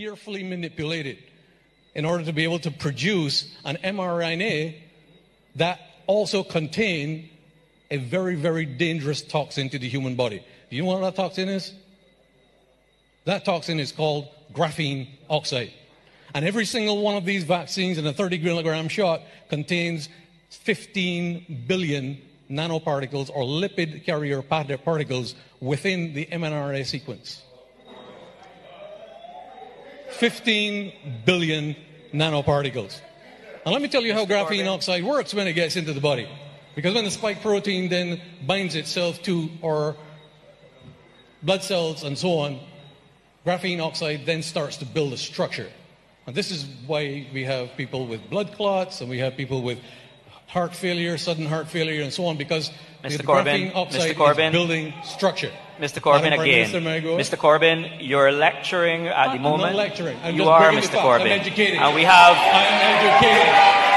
carefully manipulated in order to be able to produce an mRNA that also contain a very, very dangerous toxin to the human body. Do you know what that toxin is? That toxin is called graphene oxide. And every single one of these vaccines in a 30 milligram shot contains 15 billion nanoparticles or lipid carrier particles within the mRNA sequence. 15 billion nanoparticles. And let me tell you how graphene oxide works when it gets into the body. Because when the spike protein then binds itself to our blood cells and so on, graphene oxide then starts to build a structure. And this is why we have people with blood clots and we have people with heart failure, sudden heart failure, and so on, because Mr. the Corbyn, Mr. Corbyn. building structure. Mr. Corbyn again. Minister, may I go? Mr. Corbyn, you're lecturing at the I'm moment. not lecturing. I'm you are, Mr. Corbyn. I'm educating. And we have I'm educating.